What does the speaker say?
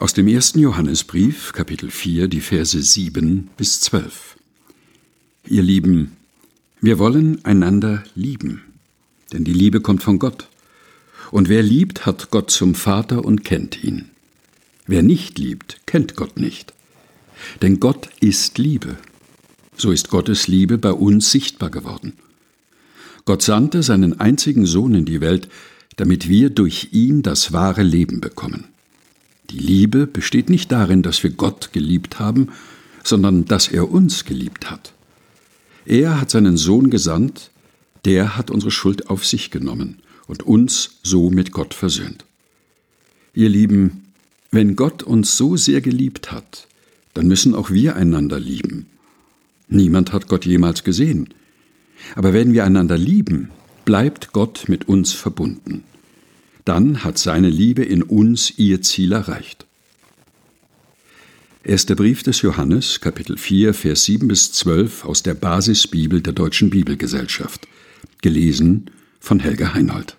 Aus dem ersten Johannesbrief, Kapitel 4, die Verse 7 bis 12. Ihr Lieben, wir wollen einander lieben, denn die Liebe kommt von Gott. Und wer liebt, hat Gott zum Vater und kennt ihn. Wer nicht liebt, kennt Gott nicht. Denn Gott ist Liebe. So ist Gottes Liebe bei uns sichtbar geworden. Gott sandte seinen einzigen Sohn in die Welt, damit wir durch ihn das wahre Leben bekommen. Die Liebe besteht nicht darin, dass wir Gott geliebt haben, sondern dass er uns geliebt hat. Er hat seinen Sohn gesandt, der hat unsere Schuld auf sich genommen und uns so mit Gott versöhnt. Ihr Lieben, wenn Gott uns so sehr geliebt hat, dann müssen auch wir einander lieben. Niemand hat Gott jemals gesehen. Aber wenn wir einander lieben, bleibt Gott mit uns verbunden dann hat seine Liebe in uns ihr Ziel erreicht. Erster Brief des Johannes, Kapitel 4, Vers 7 bis 12 aus der Basisbibel der Deutschen Bibelgesellschaft. Gelesen von Helga Heinold.